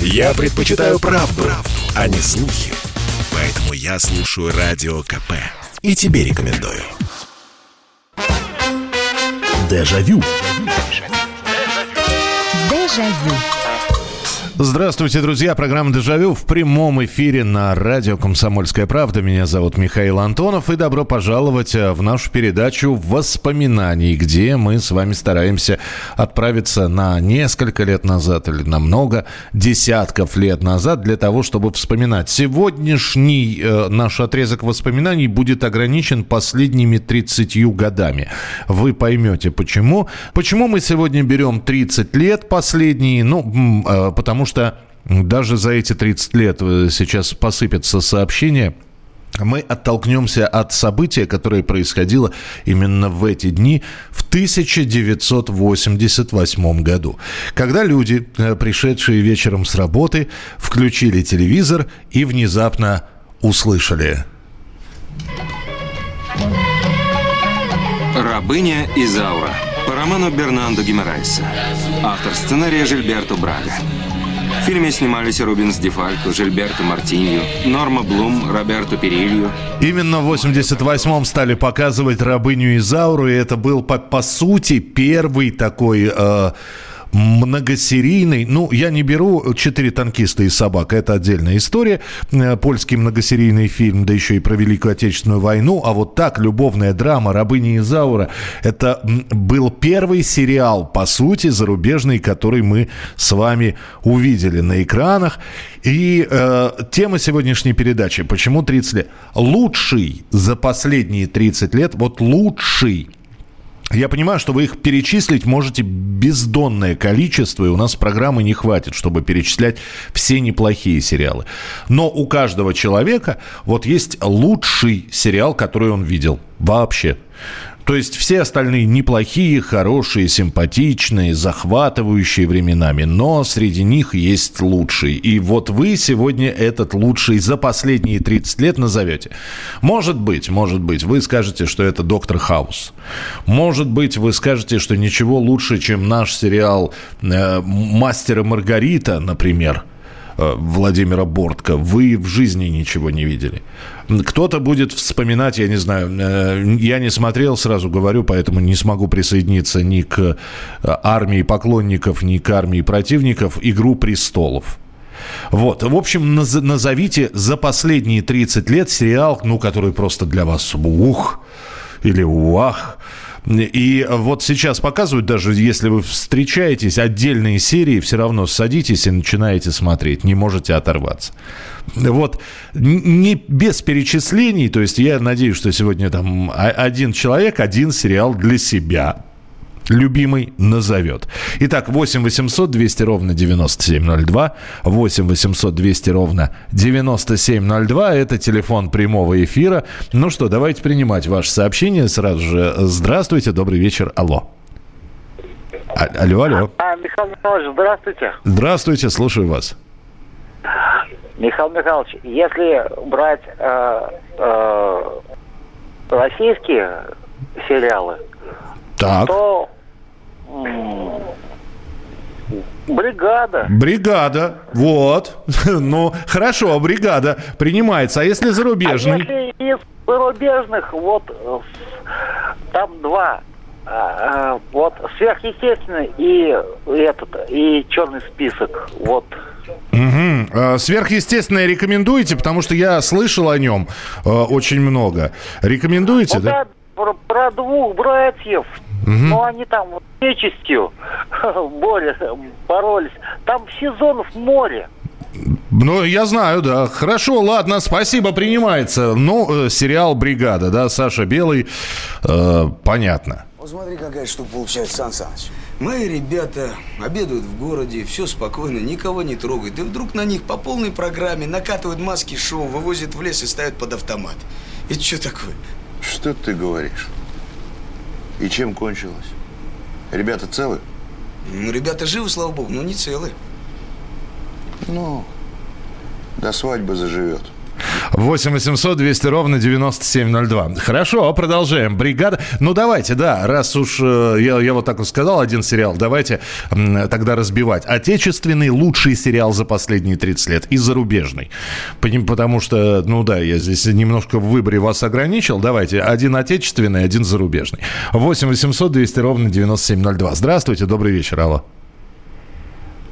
Я предпочитаю правду, правду, а не слухи. Поэтому я слушаю Радио КП. И тебе рекомендую. Дежавю. Дежавю. Здравствуйте, друзья. Программа «Дежавю» в прямом эфире на радио «Комсомольская правда». Меня зовут Михаил Антонов. И добро пожаловать э, в нашу передачу «Воспоминаний», где мы с вами стараемся отправиться на несколько лет назад или на много десятков лет назад для того, чтобы вспоминать. Сегодняшний э, наш отрезок воспоминаний будет ограничен последними 30 годами. Вы поймете, почему. Почему мы сегодня берем 30 лет последние? Ну, э, потому что даже за эти 30 лет э, сейчас посыпятся сообщения мы оттолкнемся от события, которое происходило именно в эти дни в 1988 году, когда люди, э, пришедшие вечером с работы, включили телевизор и внезапно услышали. «Рабыня Изаура» по роману Бернандо Гимарайса. Автор сценария Жильберто Брага. В фильме снимались Рубинс Дефалько, Жильберто Мартинью, Норма Блум, Роберто Перилью. Именно в 88-м стали показывать «Рабыню Изауру», и это был, по, по сути, первый такой... Э, многосерийный, ну, я не беру «Четыре танкиста и собака», это отдельная история, э, польский многосерийный фильм, да еще и про Великую Отечественную войну, а вот так, любовная драма «Рабыня Изаура», это был первый сериал, по сути, зарубежный, который мы с вами увидели на экранах. И э, тема сегодняшней передачи «Почему 30 лет?» Лучший за последние 30 лет, вот лучший я понимаю, что вы их перечислить можете бездонное количество, и у нас программы не хватит, чтобы перечислять все неплохие сериалы. Но у каждого человека вот есть лучший сериал, который он видел вообще. То есть все остальные неплохие, хорошие, симпатичные, захватывающие временами, но среди них есть лучший. И вот вы сегодня этот лучший за последние 30 лет назовете. Может быть, может быть, вы скажете, что это «Доктор Хаус». Может быть, вы скажете, что ничего лучше, чем наш сериал э, «Мастер и Маргарита», например – Э, Владимира Бортко, вы в жизни ничего не видели. Кто-то будет вспоминать, я не знаю, э, я не смотрел, сразу говорю, поэтому не смогу присоединиться ни к э, армии поклонников, ни к армии противников, «Игру престолов». Вот. В общем, назовите за последние 30 лет сериал, ну, который просто для вас ух или уах. И вот сейчас показывают, даже если вы встречаетесь, отдельные серии, все равно садитесь и начинаете смотреть, не можете оторваться. Вот не без перечислений, то есть я надеюсь, что сегодня там один человек, один сериал для себя любимый назовет. Итак, 8 800 200 ровно 9702, 8 800 200 ровно 9702, это телефон прямого эфира. Ну что, давайте принимать ваше сообщение сразу же. Здравствуйте, добрый вечер, алло. А, алло, алло. А, Михаил Михайлович, здравствуйте. Здравствуйте, слушаю вас. Михаил Михайлович, если брать э, э, российские сериалы, так. то Бригада. Бригада, вот. Ну, хорошо, бригада принимается. А если зарубежный? А если из зарубежных, вот там два. А, а, вот сверхъестественный и этот и черный список. Вот. Угу. Сверхъестественное рекомендуете, потому что я слышал о нем э, очень много. Рекомендуете, ну, да? да? Про, про двух братьев Угу. Ну, они там вот нечистью боролись, боролись. Там сезонов море. Ну, я знаю, да. Хорошо, ладно, спасибо, принимается. Ну, э, сериал «Бригада», да, Саша Белый, э, понятно. Вот смотри, какая штука получается, Сан Саныч. Мои ребята обедают в городе, все спокойно, никого не трогают. И вдруг на них по полной программе накатывают маски шоу, вывозят в лес и ставят под автомат. Это что такое? Что ты говоришь? И чем кончилось? Ребята целы? Ну, ребята живы, слава богу, но не целы. Ну, до свадьбы заживет. 8 800 200 ровно 9702. Хорошо, продолжаем. Бригада. Ну, давайте, да, раз уж э, я, я вот так вот сказал, один сериал, давайте тогда разбивать. Отечественный лучший сериал за последние 30 лет и зарубежный. Потому что, ну да, я здесь немножко в выборе вас ограничил. Давайте, один отечественный, один зарубежный. 8 800 200 ровно 9702. Здравствуйте, добрый вечер, алло.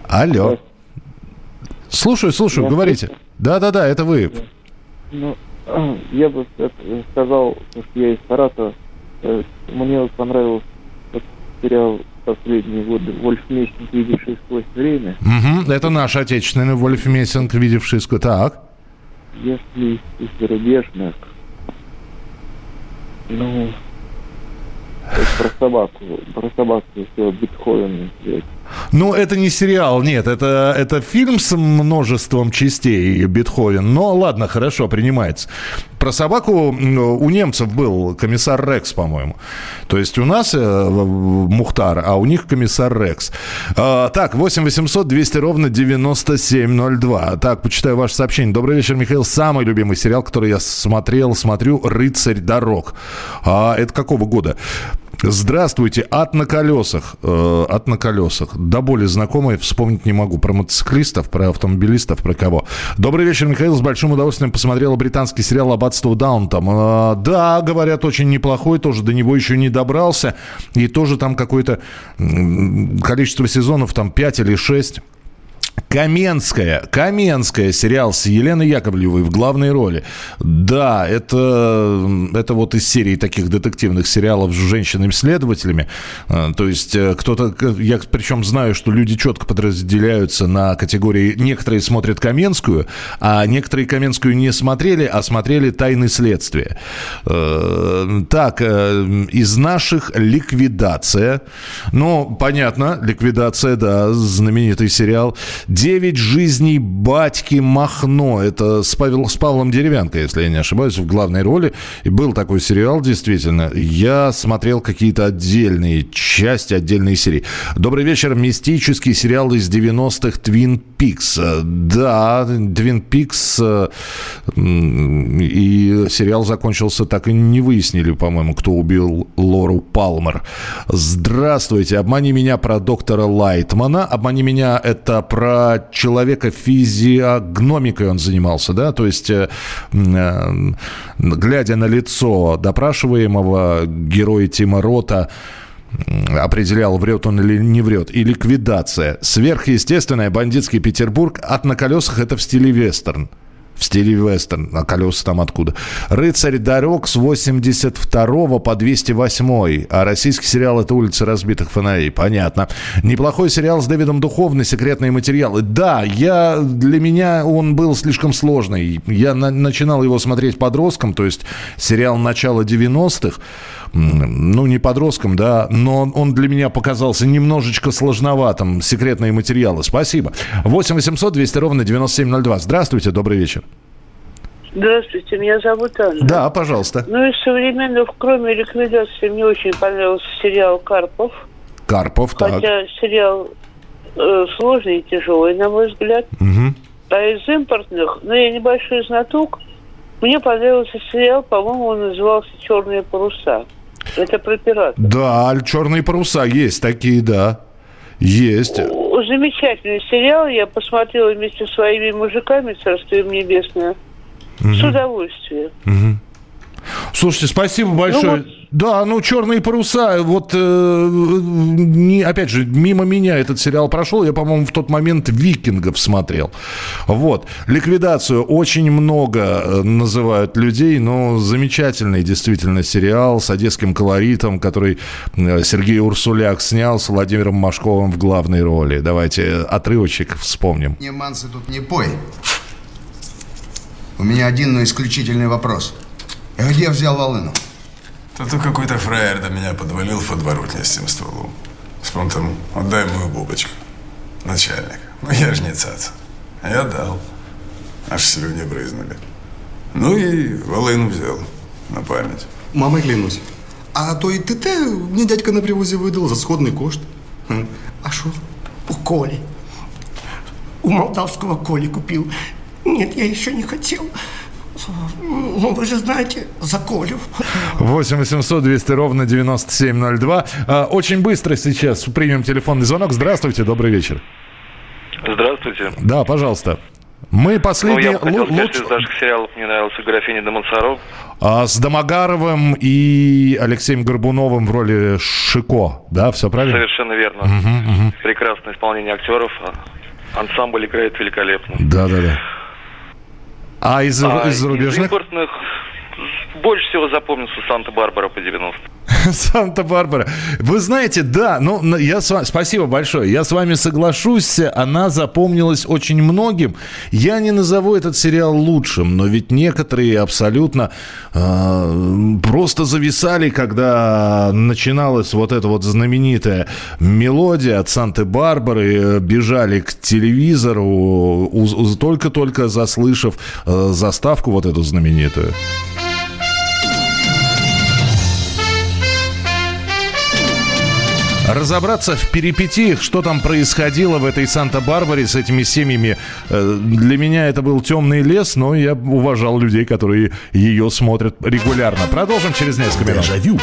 Алло. Слушаю, слушаю, говорите. Да-да-да, это вы. Ну, я бы сказал, что я из Саратова. Мне понравился сериал последние годы «Вольф Мессинг, видевший сквозь время». Угу, это наш отечественный «Вольф Мессинг, видевший сквозь...» Так. Если из зарубежных, ну, про собаку, про собаку все Бетховен взять. Ну, это не сериал, нет, это, это фильм с множеством частей Бетховен. Но ладно, хорошо, принимается. Про собаку у немцев был комиссар Рекс, по-моему. То есть у нас э, Мухтар, а у них комиссар Рекс. А, так, 8 800 200 ровно 9702. Так, почитаю ваше сообщение. Добрый вечер, Михаил. Самый любимый сериал, который я смотрел, смотрю, «Рыцарь дорог». А, это какого года? Здравствуйте, ад на колесах. Э, ад на колесах. До боли знакомый, вспомнить не могу. Про мотоциклистов, про автомобилистов, про кого. Добрый вечер, Михаил. С большим удовольствием посмотрел британский сериал «Аббатство Даунтом». Э, да, говорят, очень неплохой. Тоже до него еще не добрался. И тоже там какое-то количество сезонов, там 5 или 6. Каменская, Каменская, сериал с Еленой Яковлевой в главной роли. Да, это, это вот из серии таких детективных сериалов с женщинами-следователями. А, то есть э, кто-то, я причем знаю, что люди четко подразделяются на категории, некоторые смотрят Каменскую, а некоторые Каменскую не смотрели, а смотрели «Тайны следствия». Э, так, э, из наших «Ликвидация». Ну, понятно, «Ликвидация», да, знаменитый сериал. «Девять жизней батьки Махно». Это с, Павел, с Павлом Деревянко, если я не ошибаюсь, в главной роли. И был такой сериал, действительно. Я смотрел какие-то отдельные части, отдельные серии. Добрый вечер. Мистический сериал из 90-х «Твин Пикс». Да, «Твин Пикс». Э, и сериал закончился, так и не выяснили, по-моему, кто убил Лору Палмер. Здравствуйте. «Обмани меня» про доктора Лайтмана. «Обмани меня» — это про человека физиогномикой он занимался, да, то есть э, э, глядя на лицо допрашиваемого героя Тима Рота, определял, врет он или не врет. И ликвидация. Сверхъестественная, бандитский Петербург. От на колесах это в стиле вестерн в стиле вестерн, а колеса там откуда. «Рыцарь дорог» с 82 по 208, а российский сериал «Это улица разбитых фонарей». Понятно. Неплохой сериал с Дэвидом Духовный, «Секретные материалы». Да, я, для меня он был слишком сложный. Я на, начинал его смотреть подростком, то есть сериал начала 90-х ну, не подростком, да, но он для меня показался немножечко сложноватым. Секретные материалы. Спасибо. 8 800 200 ровно 9702. Здравствуйте, добрый вечер. Здравствуйте, меня зовут Анна. Да, пожалуйста. Ну, из современных, кроме ликвидации, мне очень понравился сериал «Карпов». Карпов, так. Хотя сериал э, сложный и тяжелый, на мой взгляд. Угу. А из импортных, ну, я небольшой знаток, мне понравился сериал, по-моему, он назывался «Черные паруса». Это про пиратов. Да, черные паруса есть такие, да. Есть. Замечательный сериал. Я посмотрела вместе со своими мужиками «Царство им небесное». Угу. С удовольствием. Угу. Слушайте, спасибо большое. Ну, вот... Да, ну черные паруса, вот э, не, опять же, мимо меня этот сериал прошел. Я, по-моему, в тот момент викингов смотрел. Вот. Ликвидацию очень много э, называют людей, но замечательный действительно сериал с одесским колоритом, который э, Сергей Урсуляк снял с Владимиром Машковым в главной роли. Давайте отрывочек вспомним. Не мансы тут не пой. У меня один, но исключительный вопрос. Где взял волыну? Тут какой-то фраер до меня подвалил в подворотне с тем стволом. С понтом «отдай мою бубочку». Начальник. Ну я ж не цац. Я дал. Аж слюни брызнули. Ну и волыну взял на память. Мамой клянусь. А то и ТТ мне дядька на привозе выдал за сходный кошт. А что? У Коли. У молдавского Коли купил. Нет, я еще не хотел. Ну, вы же знаете, за Колю. 8 800 200 ровно 9702. А, Очень быстро сейчас примем телефонный звонок. Здравствуйте, добрый вечер. Здравствуйте. Да, пожалуйста. Мы Ну, последние... я бы хотел сказать, луч- что из наших сериалов мне нравился «Графиня де Монсоро». а, с Домогаровым и Алексеем Горбуновым в роли Шико. Да, все правильно? Совершенно верно. Мгм, мгм. Прекрасное исполнение актеров. Ансамбль играет великолепно. Да, да, да. А из, А из зарубежных? импортных больше всего запомнился «Санта-Барбара» по 90 Санта-Барбара. Вы знаете, да, ну, я с вами, спасибо большое. Я с вами соглашусь, она запомнилась очень многим. Я не назову этот сериал лучшим, но ведь некоторые абсолютно э, просто зависали, когда начиналась вот эта вот знаменитая мелодия от Санты-Барбары, бежали к телевизору, только-только заслышав э, заставку вот эту знаменитую. Разобраться в перипетиях, что там происходило в этой Санта-Барбаре с этими семьями, э, для меня это был темный лес, но я уважал людей, которые ее смотрят регулярно. Продолжим через несколько минут. Дежавю.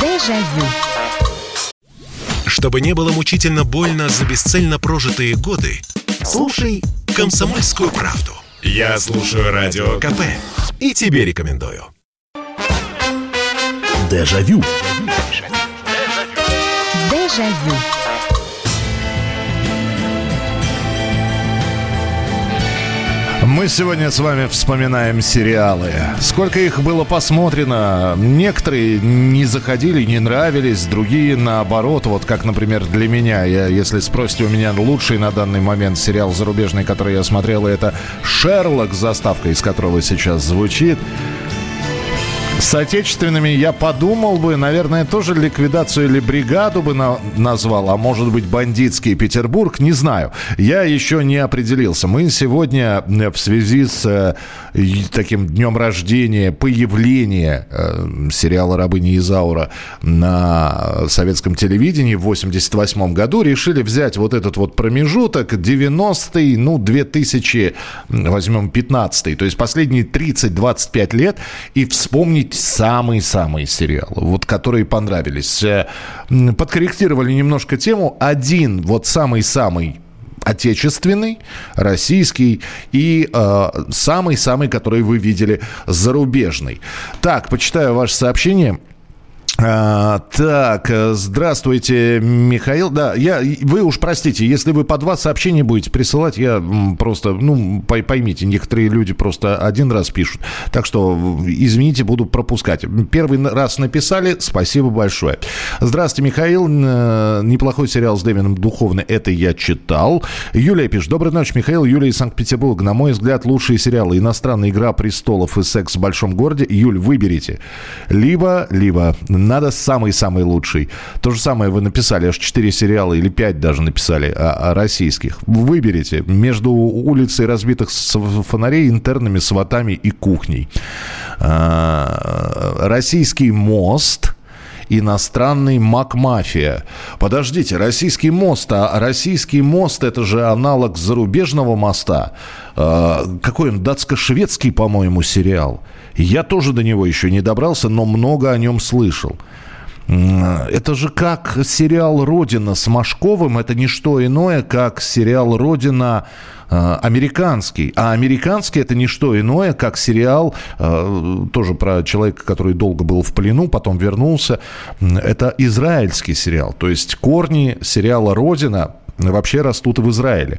Дежавю. Чтобы не было мучительно больно за бесцельно прожитые годы, слушай «Комсомольскую правду». Я слушаю Радио КП и тебе рекомендую. Дежавю. Дежавю. Мы сегодня с вами вспоминаем сериалы. Сколько их было посмотрено. Некоторые не заходили, не нравились, другие наоборот. Вот как, например, для меня. Я, если спросите у меня лучший на данный момент сериал зарубежный, который я смотрел, это «Шерлок» с заставкой, из которого сейчас звучит. С отечественными я подумал бы, наверное, тоже ликвидацию или бригаду бы на- назвал, а может быть бандитский Петербург, не знаю. Я еще не определился. Мы сегодня э, в связи с э, таким днем рождения, появления э, сериала «Рабыня Изаура» на советском телевидении в 88 году решили взять вот этот вот промежуток 90-й, ну, 2000, возьмем 15-й, то есть последние 30-25 лет и вспомнить самые-самые сериалы, вот которые понравились. Э, Подкорректировали немножко тему. Один, вот самый-самый отечественный, российский и э, самый-самый, который вы видели, зарубежный. Так, почитаю ваше сообщение. А, так, здравствуйте, Михаил. Да, я, вы уж простите, если вы по два сообщения будете присылать, я просто, ну, пой- поймите, некоторые люди просто один раз пишут. Так что, извините, буду пропускать. Первый раз написали, спасибо большое. Здравствуйте, Михаил. Э, Неплохой сериал с Дэвином Духовно, это я читал. Юлия пишет. Доброй ночи, Михаил. Юлия из Санкт-Петербурга. На мой взгляд, лучшие сериалы «Иностранная игра престолов» и «Секс в большом городе». Юль, выберите. Либо, либо надо самый-самый лучший. То же самое вы написали, аж 4 сериала или 5 даже написали о, о российских. Выберите между улицей разбитых фонарей, интернами, сватами и кухней. А, Российский мост – иностранный Макмафия. Подождите, российский мост, а российский мост это же аналог зарубежного моста. Э, какой он, датско-шведский, по-моему, сериал. Я тоже до него еще не добрался, но много о нем слышал. Это же как сериал «Родина» с Машковым. Это не что иное, как сериал «Родина» э, американский. А американский это не что иное, как сериал э, тоже про человека, который долго был в плену, потом вернулся. Это израильский сериал. То есть корни сериала «Родина» вообще растут в Израиле.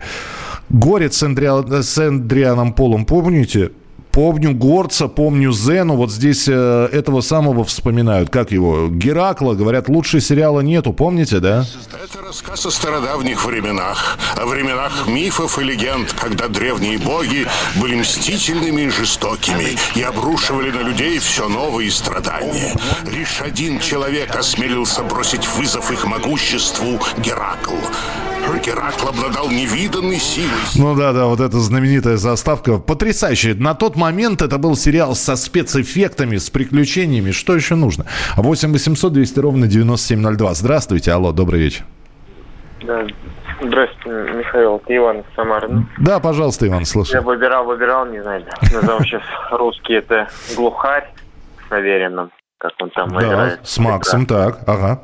Горец с, Эндриа- с Эндрианом Полом, помните? Помню Горца, помню Зену. Вот здесь э, этого самого вспоминают. Как его? Геракла. Говорят, лучше сериала нету. Помните, да? Это рассказ о стародавних временах, о временах мифов и легенд, когда древние боги были мстительными и жестокими и обрушивали на людей все новые страдания. Лишь один человек осмелился бросить вызов их могуществу – Геракл. Геракл обладал невиданной силой. Ну да, да, вот эта знаменитая заставка. Потрясающая. На тот момент это был сериал со спецэффектами, с приключениями. Что еще нужно? 8 800 200 ровно 9702. Здравствуйте, алло, добрый вечер. Да. Здравствуйте, Михаил, это Иван из Самары. Да, пожалуйста, Иван, слушай. Я выбирал, выбирал, не знаю, назову сейчас русский, это глухарь с Авериным, как он там Да, играет. с Максом, так, ага.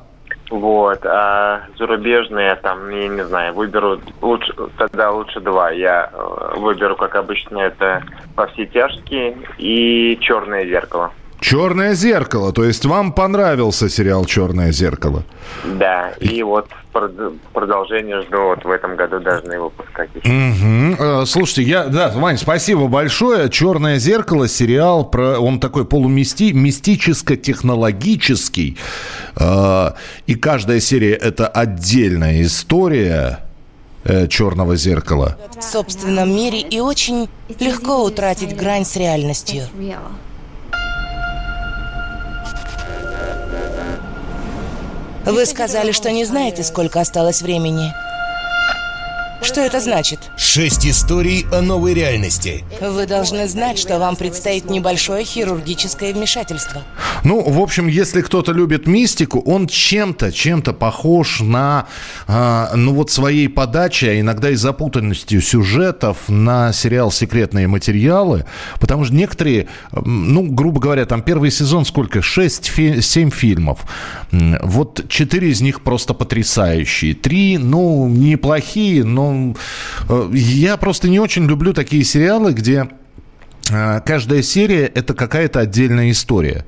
Вот, а зарубежные там, я не знаю, выберу лучше, тогда лучше два. Я э, выберу, как обычно, это «Во все тяжкие» и «Черное зеркало». Черное зеркало. То есть вам понравился сериал Черное зеркало? Да, и вот прод- продолжение жду, вот в этом году должны выпускать еще. Мгм. Э, Слушайте, я, да, Вань, спасибо большое. Черное зеркало, сериал про, он такой полумисти, мистическо-технологический, Э, и каждая серия это отдельная история э, Черного зеркала. в собственном мире и очень легко утратить грань с реальностью. Вы сказали, что не знаете, сколько осталось времени. Что это значит? Шесть историй о новой реальности. Вы должны знать, что вам предстоит небольшое хирургическое вмешательство. Ну, в общем, если кто-то любит мистику, он чем-то, чем-то похож на, а, ну вот своей подачей, а иногда и запутанностью сюжетов на сериал «Секретные материалы», потому что некоторые, ну, грубо говоря, там первый сезон сколько? Шесть, фи- семь фильмов. Вот четыре из них просто потрясающие. Три, ну, неплохие, но э, я просто не очень люблю такие сериалы, где а, каждая серия это какая-то отдельная история.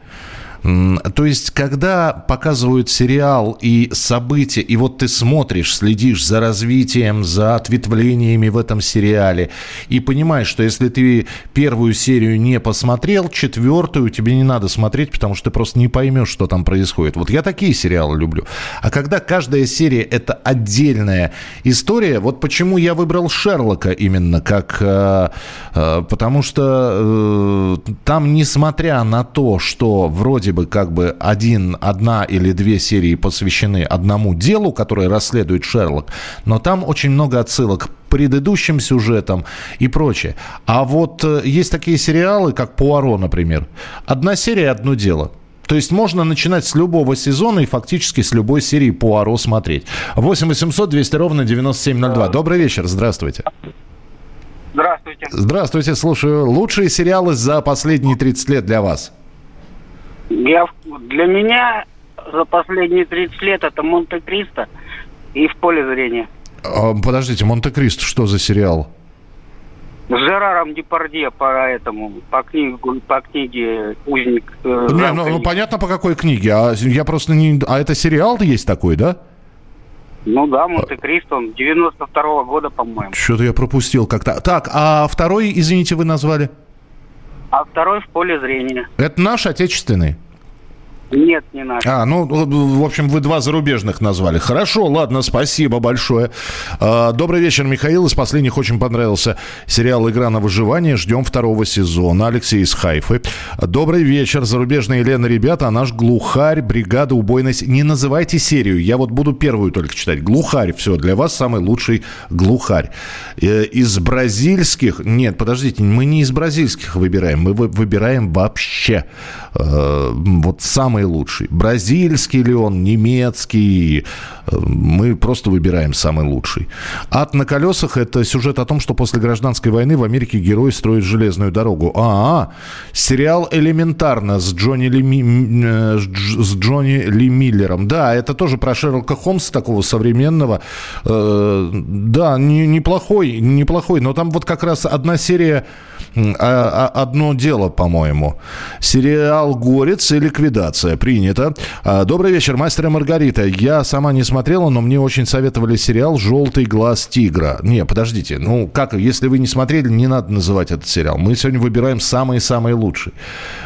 То есть, когда показывают сериал и события, и вот ты смотришь, следишь за развитием, за ответвлениями в этом сериале, и понимаешь, что если ты первую серию не посмотрел, четвертую тебе не надо смотреть, потому что ты просто не поймешь, что там происходит. Вот я такие сериалы люблю. А когда каждая серия это отдельная история, вот почему я выбрал Шерлока именно как... э, э, потому что э, там, несмотря на то, что вроде бы как бы один, одна или две серии посвящены одному делу, которое расследует Шерлок, но там очень много отсылок предыдущим сюжетам и прочее. А вот э, есть такие сериалы, как «Пуаро», например. Одна серия, одно дело. То есть можно начинать с любого сезона и фактически с любой серии Пуаро смотреть. 8 800 200 ровно 9702. Добрый вечер, здравствуйте. Здравствуйте. Здравствуйте, слушаю. Лучшие сериалы за последние 30 лет для вас? Я, для меня за последние 30 лет это Монте-Кристо и в поле зрения. А, Подождите, Монте-Кристо, что за сериал? С Жераром Депардье по этому, по, книгу, по книге «Узник». э, Не, ну, ну, Ники». понятно по какой книге. А я просто не. А это сериал есть такой, да? Ну да, Монте-Кристо, он 92 года, по-моему. Что-то я пропустил как-то. Так, а второй, извините, вы назвали? А второй в поле зрения. Это наш отечественный. Нет, не наш. А, ну, в общем, вы два зарубежных назвали. Хорошо, ладно, спасибо большое. А, Добрый вечер, Михаил. Из последних очень понравился сериал «Игра на выживание». Ждем второго сезона. Алексей из Хайфы. Добрый вечер, зарубежные Лена, ребята. А наш глухарь, бригада убойность. Не называйте серию. Я вот буду первую только читать. Глухарь. Все, для вас самый лучший глухарь. Э, Из бразильских... Нет, подождите, мы не из бразильских выбираем. Мы вы- выбираем вообще э, вот самый лучший. Бразильский ли он, немецкий. Э, Мы просто выбираем самый лучший. «Ад на колесах» — это сюжет о том, что после гражданской войны в Америке герой строит железную дорогу. А, сериал «Элементарно» с Джонни Ли, Ми- э, с Дж- с Джонни Ли Миллером. Да, это тоже про Шерлока Холмса такого современного. Э, Да, не- неплохой, неплохой. Но там вот как раз одна серия а- а- одно дело, по-моему. Сериал «Горец» и «Ликвидация». Принято. А, Добрый вечер, мастер и Маргарита. Я сама не смотрела, но мне очень советовали сериал «Желтый глаз тигра». Не, подождите. Ну, как, если вы не смотрели, не надо называть этот сериал. Мы сегодня выбираем самый-самый лучший.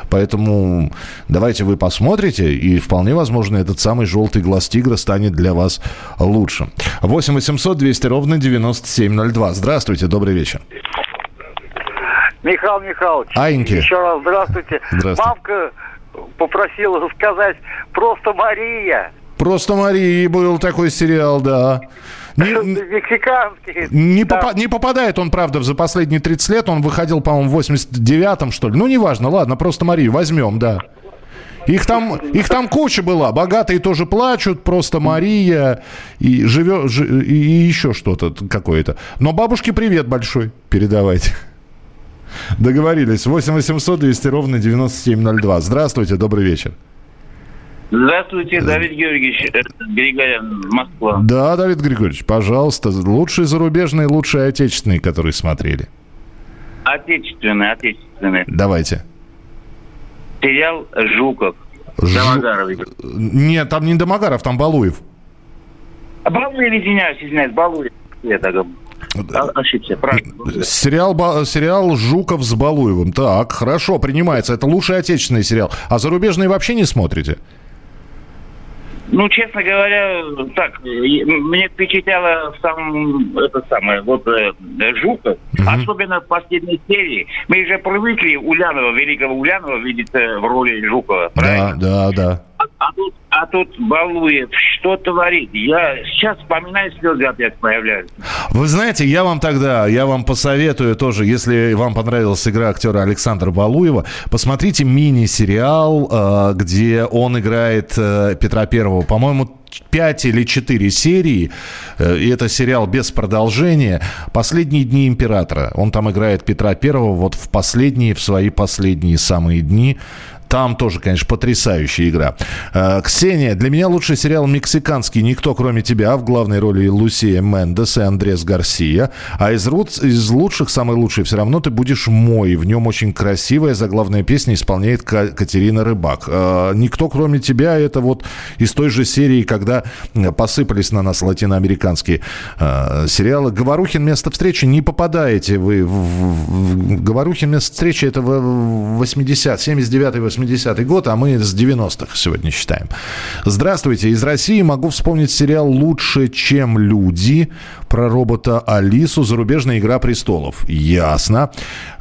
Поэтому давайте вы посмотрите, и вполне возможно, этот самый «Желтый глаз тигра» станет для вас лучшим. 8 800 200 ровно 9702. Здравствуйте, добрый вечер. Михаил Михайлович, Аиньки. еще раз здравствуйте. Здравствуйте. Мамка попросила сказать просто Мария. Просто Марии был такой сериал, да. Не, Мексиканский. не, попа- не попадает он, правда, за последние 30 лет. Он выходил, по-моему, в 89-м, что ли. Ну, неважно, ладно, просто Марию возьмем, да. Их там, их там куча была. Богатые тоже плачут, просто Мария и живет, и еще что-то какое-то. Но бабушке привет большой передавайте. Договорились. 8 800 200 ровно 9702. Здравствуйте, добрый вечер. Здравствуйте, Давид Георгиевич э, Григорян, Москва. Да, Давид Григорьевич, пожалуйста. Лучшие зарубежные, лучшие отечественные, которые смотрели. Отечественные, отечественные. Давайте. Сериал «Жуков». Жу... Домогаров. Нет, там не Домогаров, там Балуев. А Балуев, извиняюсь, извиняюсь, Балуев. Я так ошибся, правильно. Сериал, сериал «Жуков» с Балуевым. Так, хорошо, принимается. Это лучший отечественный сериал. А зарубежные вообще не смотрите? Ну, честно говоря, так, мне впечатляло сам, это самое, вот э, Жуков, угу. особенно в последней серии. Мы же привыкли Улянова, великого Улянова видеть э, в роли Жукова, правильно? Да, да, да. А, тут, а тут Балуев что творит? Я сейчас вспоминаю, слезы опять появляются. Вы знаете, я вам тогда, я вам посоветую тоже, если вам понравилась игра актера Александра Балуева, посмотрите мини-сериал, э, где он играет э, Петра Первого. По-моему, 5 или 4 серии, э, и это сериал без продолжения, «Последние дни императора». Он там играет Петра Первого вот в последние, в свои последние самые дни. Там тоже, конечно, потрясающая игра. Э, Ксения, для меня лучший сериал мексиканский «Никто, кроме тебя». В главной роли Лусия Мендес и Андрес Гарсия. А из, из лучших, самый лучший все равно «Ты будешь мой». В нем очень красивая заглавная песня исполняет Катерина Рыбак. Э, «Никто, кроме тебя» — это вот из той же серии, когда посыпались на нас латиноамериканские э, сериалы. «Говорухин. Место встречи» не попадаете вы. В, «Говорухин. Место встречи» — это в 80 79-80 80-й год, а мы с 90-х сегодня считаем. Здравствуйте. Из России могу вспомнить сериал «Лучше, чем люди» про робота Алису, зарубежная «Игра престолов». Ясно.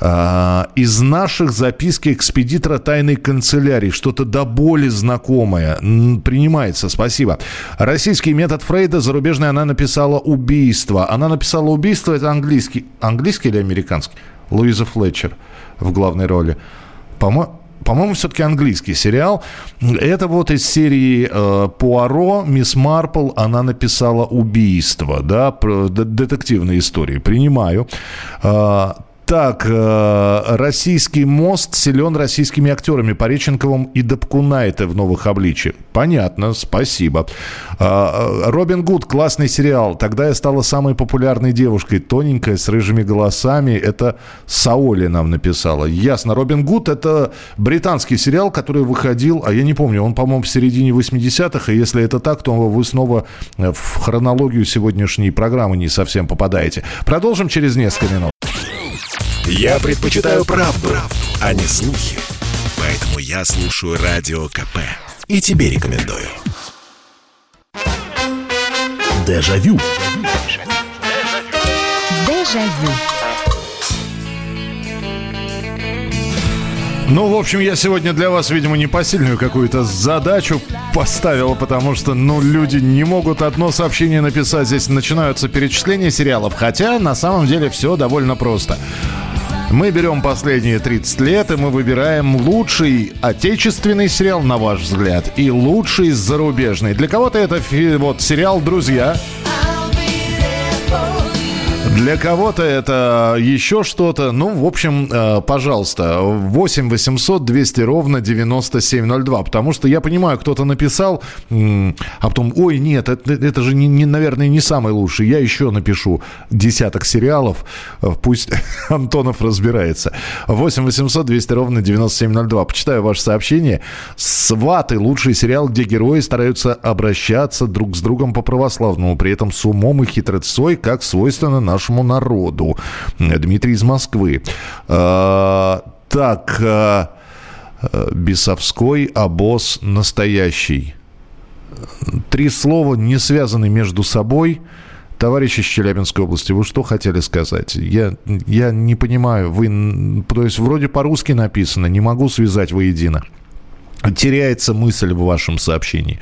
А, из наших записки экспедитора тайной канцелярии. Что-то до боли знакомое. Принимается, спасибо. Российский метод Фрейда, зарубежная она написала «Убийство». Она написала «Убийство», это английский. Английский или американский? Луиза Флетчер в главной роли. По-моему, по-моему, все-таки английский сериал. Это вот из серии э, Пуаро, Мисс Марпл, она написала «Убийство», да, детективные истории. Принимаю. Э, так, э, российский мост силен российскими актерами Пореченковым и Добкунайте в новых обличиях. Понятно, спасибо. Э, э, Робин Гуд, классный сериал. Тогда я стала самой популярной девушкой. Тоненькая, с рыжими голосами. Это Саоли нам написала. Ясно. Робин Гуд – это британский сериал, который выходил, а я не помню, он, по-моему, в середине 80-х. И если это так, то вы снова в хронологию сегодняшней программы не совсем попадаете. Продолжим через несколько минут. Я предпочитаю правду, правду, а не слухи. Поэтому я слушаю Радио КП. И тебе рекомендую. Дежавю. Дежавю. Ну, в общем, я сегодня для вас, видимо, непосильную какую-то задачу поставил, потому что, ну, люди не могут одно сообщение написать. Здесь начинаются перечисления сериалов, хотя на самом деле все довольно просто. Мы берем последние 30 лет, и мы выбираем лучший отечественный сериал, на ваш взгляд, и лучший зарубежный. Для кого-то это вот сериал «Друзья», для кого-то это еще что-то. Ну, в общем, э, пожалуйста, 8 800 200 ровно 9702. Потому что я понимаю, кто-то написал, а потом, ой, нет, это, это же, не, не, наверное, не самый лучший. Я еще напишу десяток сериалов. Э, пусть Антонов разбирается. 8 800 200 ровно 9702. Почитаю ваше сообщение. «Сваты» — лучший сериал, где герои стараются обращаться друг с другом по православному, при этом с умом и хитрецой, как свойственно нашему нашему народу. Дмитрий из Москвы. А, так, а, Бесовской обоз настоящий. Три слова не связаны между собой. Товарищи из Челябинской области, вы что хотели сказать? Я, я не понимаю. Вы, то есть вроде по-русски написано, не могу связать воедино. теряется мысль в вашем сообщении.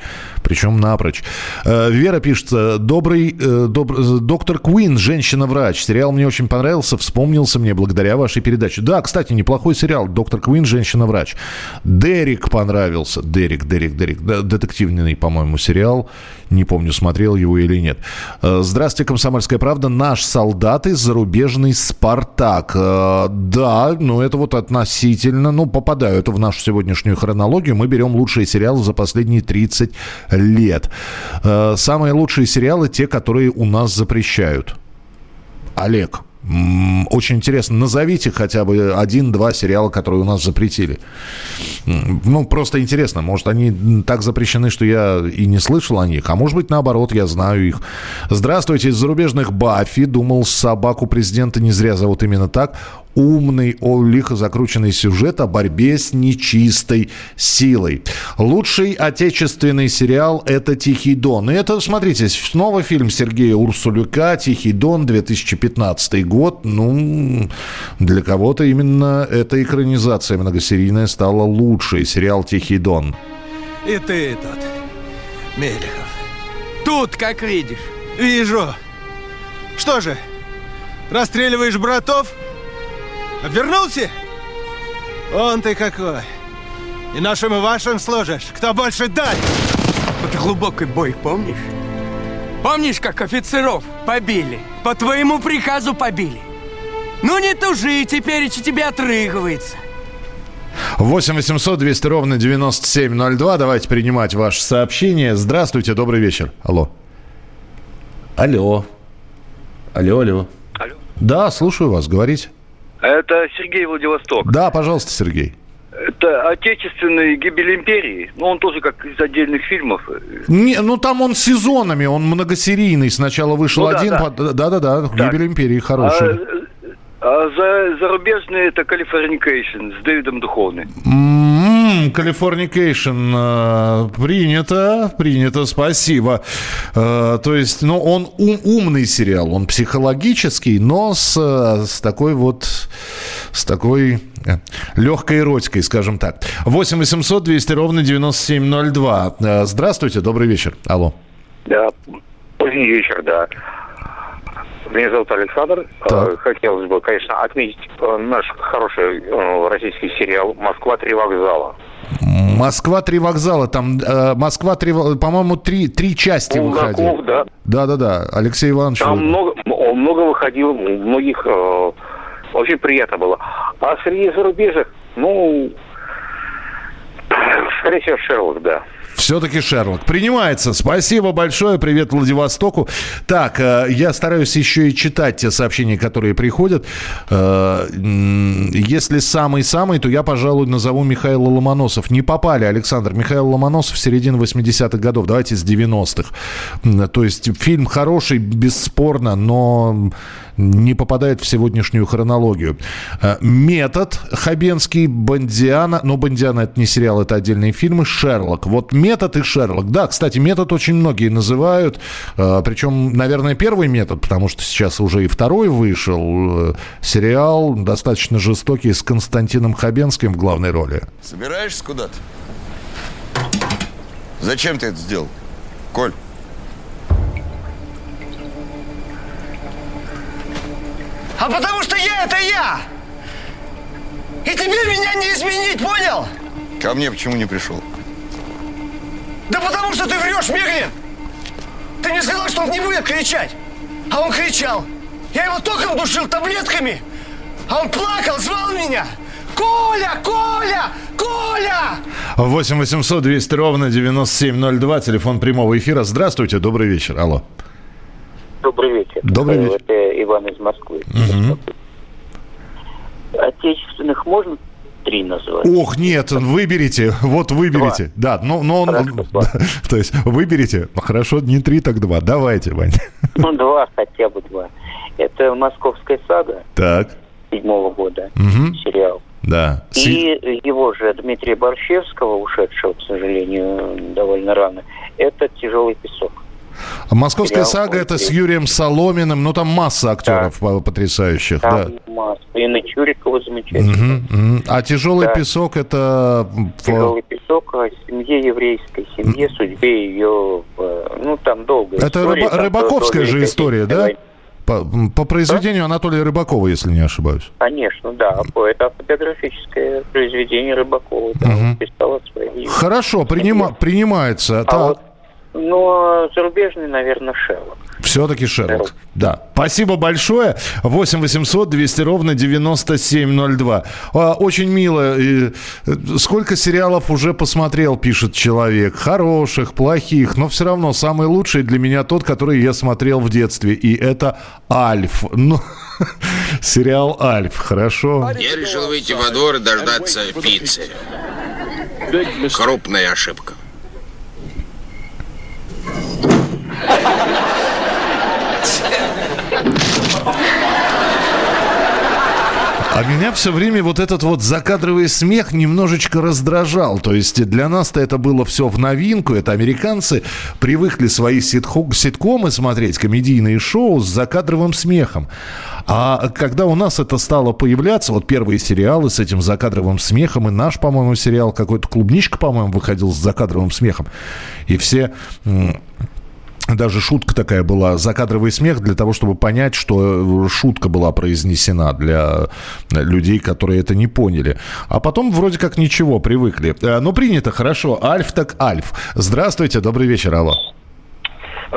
Причем напрочь. Э, Вера пишет, э, добрый э, доб, доктор Куин, женщина-врач. Сериал мне очень понравился, вспомнился мне благодаря вашей передаче. Да, кстати, неплохой сериал. Доктор Куин, женщина-врач. Дерек понравился. Дерек, Дерек, Дерек. Детективный, по-моему, сериал. Не помню, смотрел его или нет. Здравствуйте, Комсомольская правда. Наш солдат и зарубежный Спартак. Да, но это вот относительно, ну, попадаю это в нашу сегодняшнюю хронологию. Мы берем лучшие сериалы за последние 30 лет. Э, самые лучшие сериалы те, которые у нас запрещают. Олег, очень интересно. Назовите хотя бы один-два сериала, которые у нас запретили. Ну, просто интересно. Может, они так запрещены, что я и не слышал о них. А может быть, наоборот, я знаю их. Здравствуйте, из зарубежных Баффи. Думал, собаку президента не зря зовут именно так умный, о, лихо закрученный сюжет о борьбе с нечистой силой. Лучший отечественный сериал – это «Тихий дон». И это, смотрите, снова фильм Сергея Урсулюка «Тихий дон», 2015 год. Ну, для кого-то именно эта экранизация многосерийная стала лучшей. Сериал «Тихий дон». И ты тут, Мелехов. Тут, как видишь, вижу. Что же, расстреливаешь братов – Обернулся? Он ты какой. И нашим и вашим сложишь. Кто больше дать? Вот глубокий бой, помнишь? Помнишь, как офицеров побили? По твоему приказу побили. Ну не тужи, теперь тебе отрыгивается. 8 800 200 ровно 9702. Давайте принимать ваше сообщение. Здравствуйте, добрый вечер. Алло. Алло. Алло, алло. Алло. Да, слушаю вас, говорите. Это Сергей Владивосток. Да, пожалуйста, Сергей. Это отечественный гибель империи. Ну, он тоже как из отдельных фильмов. Не, ну там он сезонами, он многосерийный. Сначала вышел ну, один, да-да-да, гибель империи хороший. А, а за, зарубежный это Californication с Дэвидом Духовным. Californication, м-м, принято, принято, спасибо. Uh, то есть, ну, он ум, умный сериал, он психологический, но с, с такой вот, с такой э, легкой эротикой, скажем так. 8 800 200 ровно 9702. Uh, здравствуйте, добрый вечер. Алло. Да, поздний вечер, да. Меня зовут Александр. Так. Э, хотелось бы, конечно, отметить э, наш хороший э, российский сериал «Москва. Три вокзала». Москва три вокзала, там э, Москва три, по-моему, три, три части Булгаков, выходили. да. Да, да, да. Алексей Иванович. Там много, он много выходил, многих э, очень приятно было. А среди зарубежных, ну, скорее всего, Шерлок, да. Все-таки Шерлок. Принимается. Спасибо большое. Привет Владивостоку. Так, э, я стараюсь еще и читать те сообщения, которые приходят. Э, если самый-самый, то я, пожалуй, назову Михаила Ломоносов. Не попали, Александр. Михаил Ломоносов середина 80-х годов. Давайте с 90-х. То есть фильм хороший, бесспорно, но не попадает в сегодняшнюю хронологию. Э, метод Хабенский, Бондиана, но Бондиана это не сериал, это отдельные фильмы, Шерлок. Вот метод и Шерлок. Да, кстати, метод очень многие называют, э, причем, наверное, первый метод, потому что сейчас уже и второй вышел. Э, сериал достаточно жестокий с Константином Хабенским в главной роли. Собираешься куда-то? Зачем ты это сделал, Коль? А потому что я это я! И тебе меня не изменить, понял? Ко мне почему не пришел? Да потому что ты врешь, Меглин! Ты мне сказал, что он не будет кричать. А он кричал. Я его током душил таблетками. А он плакал, звал меня. Коля, Коля, Коля! 8 800 200 ровно 9702, телефон прямого эфира. Здравствуйте, добрый вечер. Алло. Добрый вечер. Добрый вечер. Это Иван из Москвы. Угу. Отечественных можно три назвать? Ох, нет, выберите, вот выберите. Два. Да, но, но он, Хорошо, то есть выберите, хорошо, не три, так два. Давайте, Вань. Ну, два, хотя бы два. Это «Московская сага». Так. Седьмого года угу. сериал. Да. И его же Дмитрия Борщевского, ушедшего, к сожалению, довольно рано, это «Тяжелый песок». Московская сага это с Юрием Соломиным, ну там масса актеров да. потрясающих. Там да. масса. Инна Чурикова замечательная. Угу, угу. А тяжелый да. песок это. Тяжелый песок о семье еврейской, семье, судьбе ее, э, ну там долго. Это рыба- рыбаковская же история, да? По, по произведению Анатолия Рыбакова, если не ошибаюсь. Конечно, да. Это автобиографическое произведение Рыбакова. Да, Мгм. он писал своей... Хорошо, принима- принимается. А Так, вот, но зарубежный, наверное, Шерлок. Все-таки Шерлок. Да. Спасибо большое. 8 800 200 ровно 9702. А, Очень мило. Э, Сколько сериалов уже посмотрел, пишет человек. Хороших, плохих. Но все равно самый лучший для меня тот, который я смотрел в детстве. И это «Альф». Ну, сериал «Альф». Хорошо. Я решил выйти во двор и дождаться пиццы. Крупная ошибка. А меня все время вот этот вот закадровый смех немножечко раздражал. То есть для нас-то это было все в новинку. Это американцы привыкли свои ситхо- ситкомы смотреть, комедийные шоу с закадровым смехом. А когда у нас это стало появляться, вот первые сериалы с этим закадровым смехом, и наш, по-моему, сериал какой-то «Клубничка», по-моему, выходил с закадровым смехом. И все... даже шутка такая была, закадровый смех для того, чтобы понять, что э, шутка была произнесена для людей, которые это не поняли. А потом вроде как ничего, привыкли. Э, Ну, принято, хорошо. Альф так Альф. Здравствуйте, добрый вечер, алло.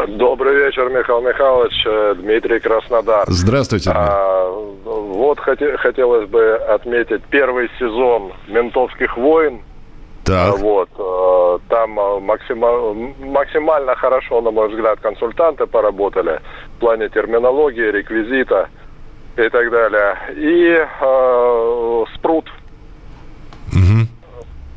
Добрый вечер, Михаил Михайлович, э, Дмитрий Краснодар. Здравствуйте. А, вот хоте- хотелось бы отметить первый сезон «Ментовских войн». Так. Вот, э, там э, максима- максимально хорошо, на мой взгляд, консультанты поработали в плане терминологии, реквизита и так далее. И э, «Спрут».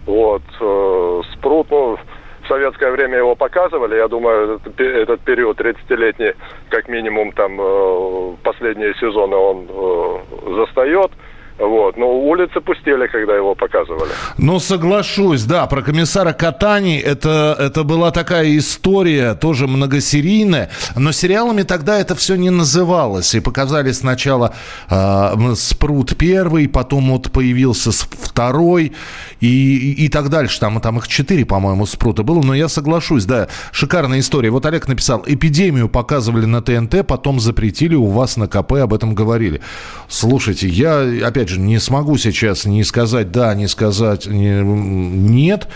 Вот, э, «Спрут», ну, в советское время его показывали, я думаю, этот, пе- этот период 30-летний, как минимум, там, э, последние сезоны он э, застает. Вот, но улицы пустели, когда его показывали. Ну, соглашусь, да, про комиссара Катани это, это была такая история, тоже многосерийная, но сериалами тогда это все не называлось. И показали сначала э, Спрут первый, потом вот появился второй и, и, и так дальше. Там, там их четыре, по-моему, Спрута было, но я соглашусь, да, шикарная история. Вот Олег написал, эпидемию показывали на ТНТ, потом запретили, у вас на КП об этом говорили. Слушайте, я, опять же, не смогу сейчас не сказать да, не сказать не- нет.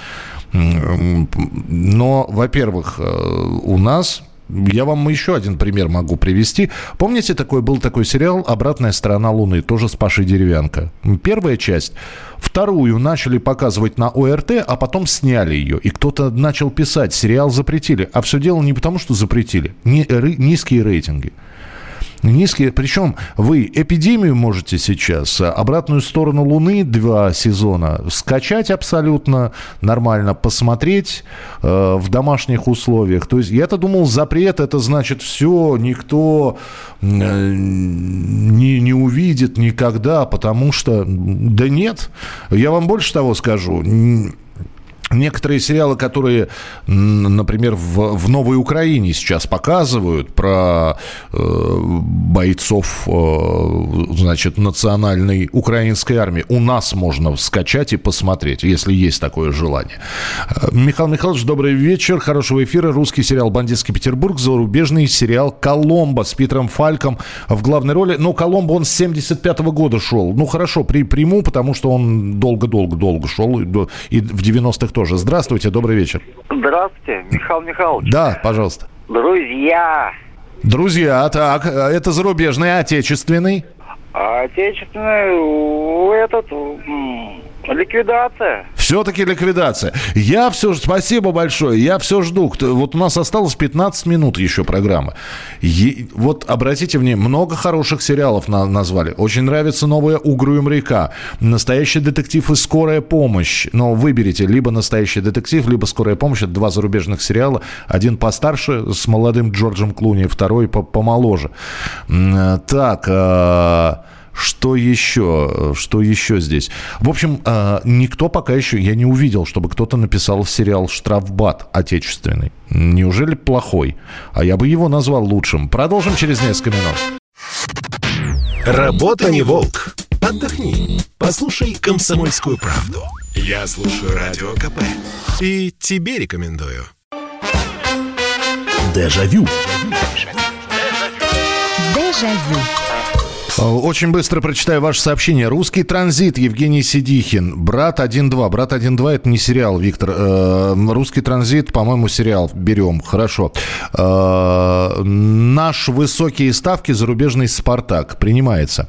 Но, во-первых, э, у нас я вам еще один пример могу привести. Помните, такой был такой сериал «Обратная сторона Луны», тоже с Пашей Деревянко. Первая часть. Вторую начали показывать на ОРТ, а потом сняли ее. И кто-то начал писать, сериал запретили. А все дело не потому, что запретили. Ни- ры- низкие рейтинги. Низкие, причем вы эпидемию можете сейчас, а, обратную сторону Луны два сезона скачать абсолютно нормально, посмотреть э, в домашних условиях. То есть я-то думал, запрет это значит все, никто э, не, не увидит никогда, потому что да нет. Я вам больше того скажу. Некоторые сериалы, которые, например, в, в Новой Украине сейчас показывают про э, бойцов, э, значит, национальной украинской армии, у нас можно скачать и посмотреть, если есть такое желание. Э, Михаил Михайлович, добрый вечер, хорошего эфира. Русский сериал «Бандитский Петербург», зарубежный сериал «Коломбо» с Питером Фальком в главной роли. Но «Коломбо» он с 75 года шел. Ну, хорошо, при, приму, потому что он долго-долго-долго шел, и, и в 90-х тоже. Здравствуйте, добрый вечер. Здравствуйте, Михаил Михайлович. Да, пожалуйста. Друзья, Друзья, так, это зарубежный, а отечественный? а отечественный этот ликвидация. Все-таки ликвидация. Я все же, спасибо большое, я все жду. Вот у нас осталось 15 минут еще программы. Е- вот обратите внимание, много хороших сериалов на- назвали. Очень нравится новая «Угрюм река», «Настоящий детектив» и «Скорая помощь». Но выберите либо «Настоящий детектив», либо «Скорая помощь». Это два зарубежных сериала. Один постарше с молодым Джорджем Клуни, второй по- помоложе. Э, Так, э, что еще? Что еще здесь? В общем, э, никто пока еще, я не увидел, чтобы кто-то написал сериал «Штрафбат» отечественный. Неужели плохой? А я бы его назвал лучшим. Продолжим через несколько минут. Работа не волк. отдохни, послушай «Комсомольскую правду». Я слушаю Радио КП и тебе рекомендую. Дежавю. Дежавю. Очень быстро прочитаю ваше сообщение. Русский транзит Евгений Сидихин. Брат 1-2. Брат 1-2 это не сериал, Виктор. Э, Русский транзит, по-моему, сериал. Берем. Хорошо. Э, Наш высокие ставки зарубежный Спартак. Принимается.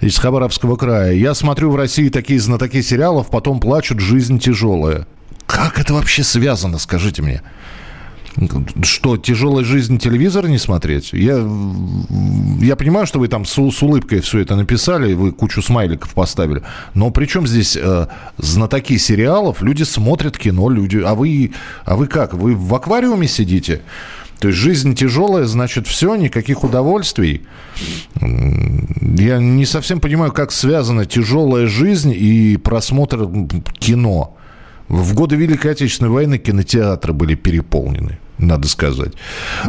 Из Хабаровского края. Я смотрю в России такие знатоки сериалов, потом плачут, жизнь тяжелая. Как это вообще связано, скажите мне? Что, тяжелая жизнь телевизор не смотреть? Я, я понимаю, что вы там с, с улыбкой все это написали, вы кучу смайликов поставили. Но при чем здесь э, знатоки сериалов? Люди смотрят кино, люди. А вы, а вы как? Вы в аквариуме сидите? То есть жизнь тяжелая, значит, все, никаких удовольствий. Я не совсем понимаю, как связана тяжелая жизнь и просмотр кино. В годы Великой Отечественной войны кинотеатры были переполнены надо сказать.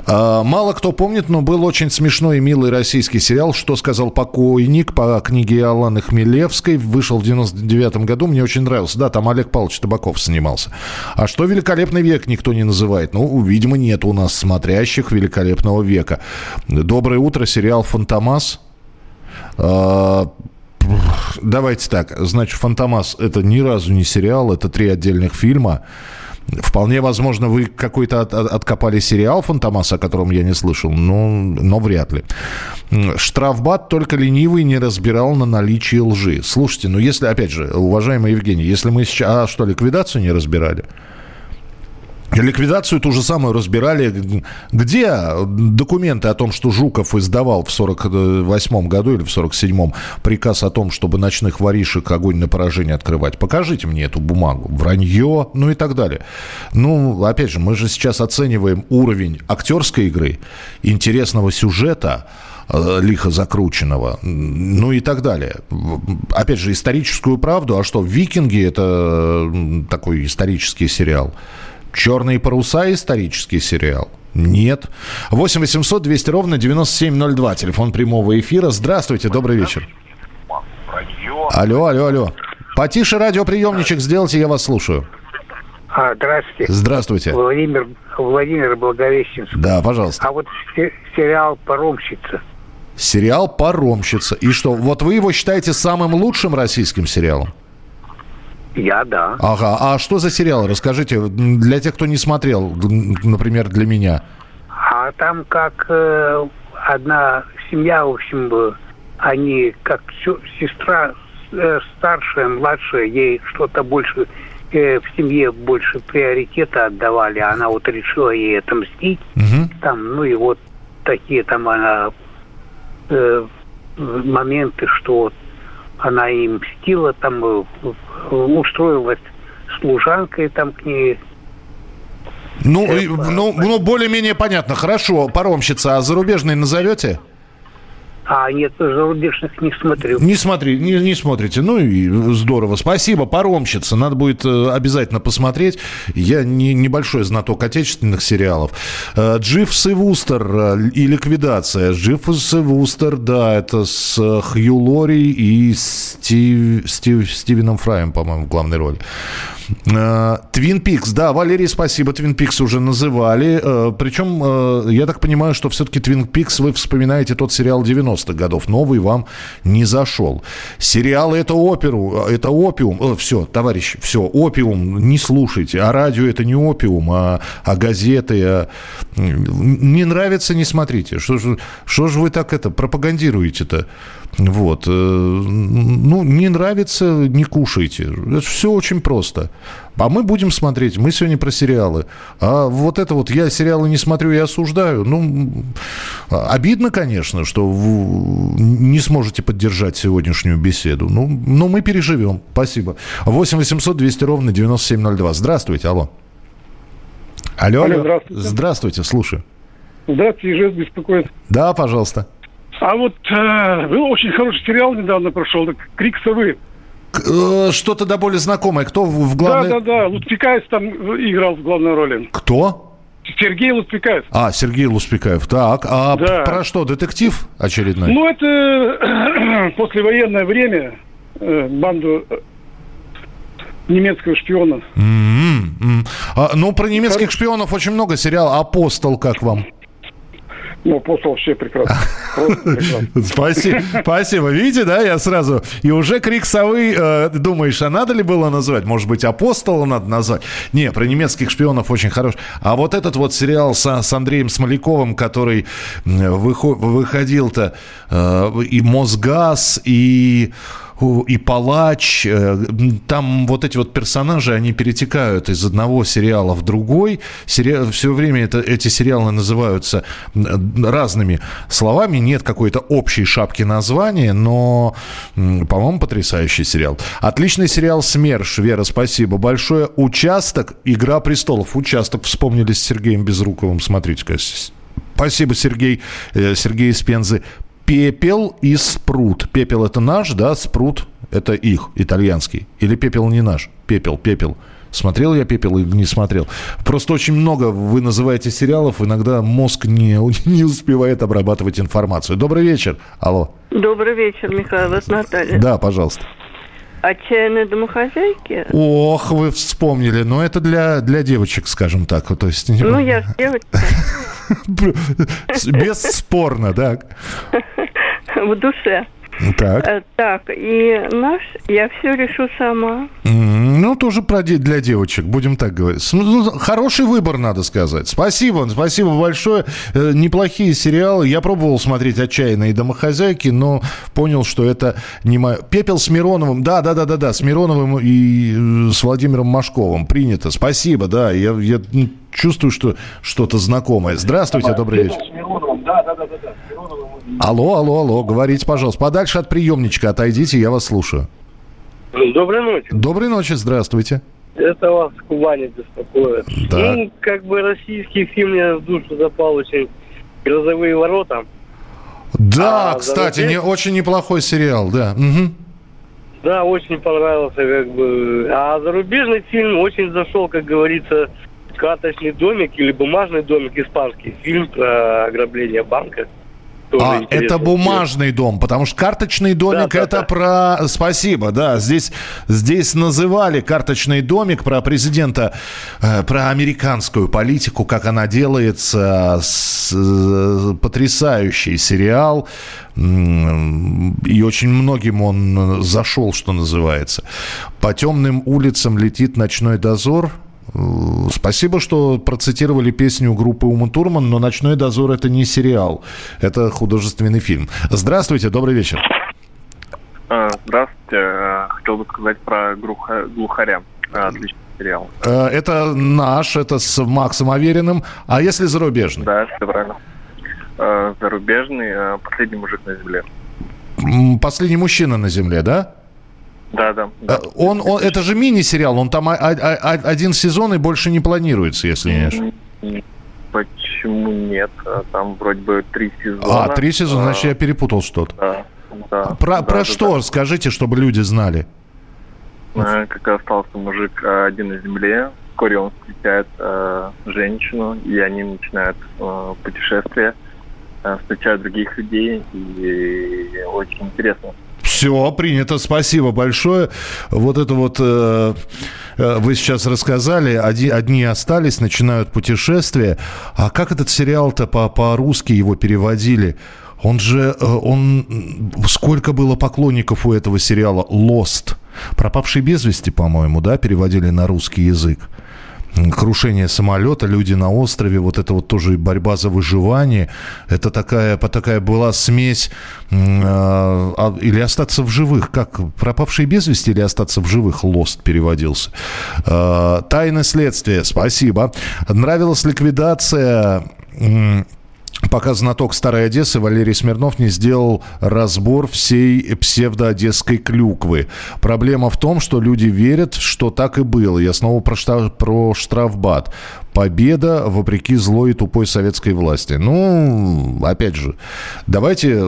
А, мало кто помнит, но был очень смешной и милый российский сериал «Что сказал покойник» по книге Аланы Хмелевской. Вышел в 99 году, мне очень нравился. Да, там Олег Павлович Табаков снимался. А что «Великолепный век» никто не называет? Ну, видимо, нет у нас смотрящих «Великолепного века». «Доброе утро», сериал «Фантомас». А, давайте так, значит, «Фантомас» — это ни разу не сериал, это три отдельных фильма. Вполне возможно, вы какой-то от, от, откопали сериал Фантомаса, о котором я не слышал, но, но вряд ли. Штрафбат только ленивый не разбирал на наличие лжи. Слушайте, ну если, опять же, уважаемый Евгений, если мы сейчас... А что, ликвидацию не разбирали? Ликвидацию ту же самую разбирали. Где документы о том, что Жуков издавал в 48 году или в 47-м приказ о том, чтобы ночных воришек огонь на поражение открывать? Покажите мне эту бумагу. Вранье, ну и так далее. Ну, опять же, мы же сейчас оцениваем уровень актерской игры, интересного сюжета, э, лихо закрученного, ну и так далее. Опять же, историческую правду. А что, «Викинги» — это такой исторический сериал. «Черные паруса» исторический сериал? Нет. 8 800 200 ровно 9702. Телефон прямого эфира. Здравствуйте, добрый вечер. Алло, алло, алло. Потише радиоприемничек сделайте, я вас слушаю. А, здравствуйте. Здравствуйте. Владимир, Владимир Благовещенск. Да, пожалуйста. А вот сериал «Паромщица». Сериал «Паромщица». И что, вот вы его считаете самым лучшим российским сериалом? Я, да. Ага, а что за сериал? Расскажите, для тех, кто не смотрел, например, для меня. А там как э, одна семья, в общем, они как сестра э, старшая, младшая, ей что-то больше э, в семье больше приоритета отдавали. Она вот решила ей отомстить. Угу. Там, ну и вот такие там она э, моменты, что вот она им мстила, там устроилась служанкой там к ней. Ну, Это, ну, ну более-менее понятно. Хорошо, паромщица, а зарубежный назовете? А нет, зарубежных не смотрю. Не смотри, не, не смотрите. Ну и здорово. Спасибо, паромщица. Надо будет э, обязательно посмотреть. Я не, небольшой знаток отечественных сериалов. Э, Дживс и Вустер и Ликвидация. Дживс и Вустер, да, это с Хью Лори и Стив, Стив, Стивеном Фраем, по-моему, в главной роли. Твин Пикс, да, Валерий, спасибо, Твин Пикс уже называли. Причем, я так понимаю, что все-таки Твин Пикс вы вспоминаете тот сериал 90-х годов. Новый вам не зашел. Сериалы это оперу, это опиум. Все, товарищи, все, опиум не слушайте. А радио это не опиум, а, а газеты. А... Не нравится, не смотрите. Что же, что же вы так это пропагандируете-то? Вот. Ну, не нравится, не кушайте. Это все очень просто. А мы будем смотреть. Мы сегодня про сериалы. А вот это вот я сериалы не смотрю и осуждаю. Ну, обидно, конечно, что вы не сможете поддержать сегодняшнюю беседу. Ну, но мы переживем. Спасибо. 8 800 200 ровно 9702. Здравствуйте, алло. Алло, алло. Здравствуйте. Здравствуйте, слушаю. Здравствуйте, Ижевск беспокоит. Да, пожалуйста. А вот э, был очень хороший сериал недавно прошел, «Крик совы». Э, что-то да более знакомое. Кто в главной... Да, да, да. Лутпикаев там играл в главной роли. Кто? Сергей Луспекаев. А, Сергей Луспекаев. Так, а да. про что, детектив очередной? Ну, это послевоенное время. э, банду э, немецкого шпиона. М-м-м. А, ну, про немецких шпионов очень много сериалов. «Апостол» как вам? Ну, апостол вообще прекрасно. Спасибо, спасибо. Видите, да, я сразу... И уже крик совы, э, думаешь, а надо ли было назвать? Может быть, апостола надо назвать? Не, про немецких шпионов очень хорош. А вот этот вот сериал с, с Андреем Смоляковым, который выхо- выходил-то э, и «Мосгаз», и и палач, э, там вот эти вот персонажи, они перетекают из одного сериала в другой. Сери... Все время это, эти сериалы называются разными словами, нет какой-то общей шапки названия, но, по-моему, потрясающий сериал. Отличный сериал «СМЕРШ», Вера, спасибо большое. «Участок», «Игра престолов», «Участок» вспомнили с Сергеем Безруковым, смотрите Спасибо, Сергей, э, Сергей из Пензы пепел и спрут. Пепел это наш, да, спрут это их, итальянский. Или пепел не наш? Пепел, пепел. Смотрел я «Пепел» или не смотрел? Просто очень много вы называете сериалов, иногда мозг не, не успевает обрабатывать информацию. Добрый вечер. Алло. Добрый вечер, Михаил, это Наталья. Да, пожалуйста. Отчаянные домохозяйки? Ох, вы вспомнили. Но это для, для девочек, скажем так. То есть... Ну, я же девочка. Бесспорно, да. В душе. Так. Э, Так, и наш, я все решу сама. Ну, тоже про де- для девочек, будем так говорить. Ну, Хороший выбор, надо сказать. Спасибо, спасибо большое. Э, Неплохие сериалы. Я пробовал смотреть «Отчаянные домохозяйки», но понял, что это не мое. «Пепел» с Мироновым. Да, да, да, да, да, с Мироновым и э, с Владимиром Машковым. Принято. Спасибо, да. Я, я чувствую, что что-то знакомое. Здравствуйте, добрый вечер. Да, да, да, да, да. Алло, алло, алло, говорите, пожалуйста. Подальше от приемничка отойдите, я вас слушаю. Доброй ночи. Доброй ночи, здравствуйте. Это вас Кубани беспокоит. Да. Ну, как бы российский фильм мне в душу запал очень «Грозовые ворота». Да, А, кстати, зарубеж- не, очень неплохой сериал, да. Мгм. Да, очень понравился, как бы. А зарубежный фильм очень зашел, как говорится, «Карточный домик» или «Бумажный домик» испанский. Фильм про ограбление банка. Тоже А, это бумажный дом, потому что карточный домик Да, да, это да. про... Спасибо, да, здесь, здесь называли карточный домик про президента, э, про американскую политику, как она делается, с- э, потрясающий сериал, и очень многим он зашел, что называется. По темным улицам летит ночной дозор, Спасибо, что процитировали песню группы Ума Турман, но «Ночной дозор» — это не сериал, это художественный фильм. Здравствуйте, добрый вечер. А, Здравствуйте. Э, Хотел бы сказать про «Глуха- глухаря. А, Отличный сериал. Э, Это наш, это с Максом Авериным. А если зарубежный? Да, все правильно. Э, Зарубежный э, «Последний мужик на земле». «Последний мужчина на земле», да? Да, да. Э, Он, он, это же мини-сериал, он там а- а- а- один сезон и больше не планируется, если не ошибаюсь. Почему нет? А, Там вроде бы три сезона. А, три сезона, значит, я перепутал что-то. Да, да. Про, Да, про да, что? Скажите, чтобы люди знали. да. Как остался мужик один на земле, вскоре он встречает э, женщину, и они начинают э, путешествие, э, встречают других людей, и очень интересно. Все, принято, спасибо большое. Вот это вот э, э, вы сейчас рассказали, одни, одни остались, начинают путешествие. А как этот сериал-то по- по-русски его переводили? Он же, э, он, сколько было поклонников у этого сериала «Lost»? «Пропавший без вести», по-моему, да, переводили на русский язык. Крушение самолета, люди на острове, вот это вот тоже борьба за выживание. Это такая, такая была смесь м, а, или остаться в живых. Как пропавшие без вести или остаться в живых? Лост переводился. А, Тайны следствия. Спасибо. Нравилась ликвидация Пока знаток Старой Одессы Валерий Смирнов не сделал разбор всей псевдоодесской клюквы. Проблема в том, что люди верят, что так и было. Я снова про, шта- про штрафбат. Победа вопреки злой и тупой советской власти. Ну, опять же, давайте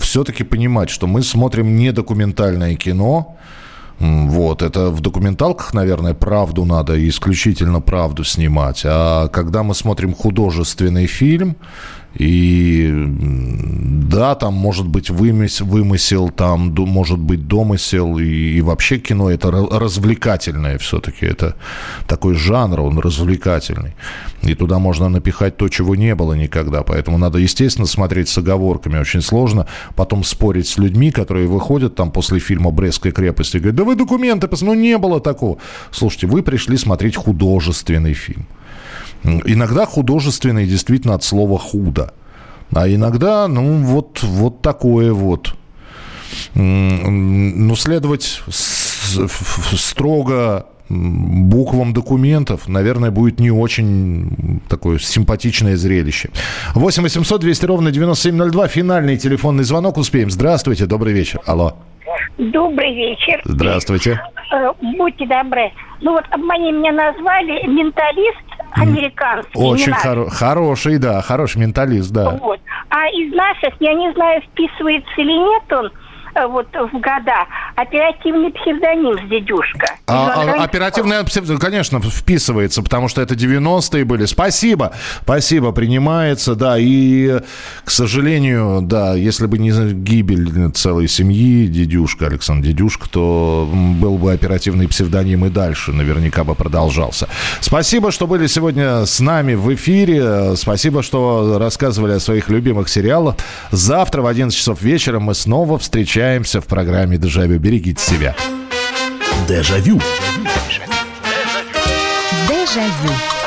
все-таки понимать, что мы смотрим не документальное кино, Вот, это в документалках, наверное, правду надо, исключительно правду снимать. А когда мы смотрим художественный фильм, И да, там может быть вымысел, вымысел там может быть домысел, и, и вообще кино это развлекательное все-таки. Это такой жанр, он развлекательный. И туда можно напихать то, чего не было никогда. Поэтому надо, естественно, смотреть с оговорками. Очень сложно потом спорить с людьми, которые выходят там после фильма «Брестская крепость» и говорят, да вы документы, ну не было такого. Слушайте, вы пришли смотреть художественный фильм. Иногда художественный действительно от слова «худо». А иногда, ну, вот, вот такое вот. Ну, следовать строго буквам документов, наверное, будет не очень такое симпатичное зрелище. 8 800 200 ровно 9702. Финальный телефонный звонок. Успеем. Здравствуйте, добрый вечер. Алло. Добрый вечер. Здравствуйте. Э, будьте добры. Ну вот они меня назвали менталист американский. Очень хоро- хороший, да, хороший менталист, да. Вот. А из наших, я не знаю, вписывается или нет он, вот в года оперативный псевдоним с дедюшка. А, а, оперативный псевдоним, конечно, вписывается, потому что это 90-е были. Спасибо, спасибо, принимается, да. И, к сожалению, да, если бы не гибель целой семьи, дедюшка, Александр Дедюшка, то был бы оперативный псевдоним и дальше наверняка бы продолжался. Спасибо, что были сегодня с нами в эфире. Спасибо, что рассказывали о своих любимых сериалах. Завтра в 11 часов вечера мы снова встречаемся встречаемся в программе «Дежавю». Берегите себя. Дежавю. Дежавю.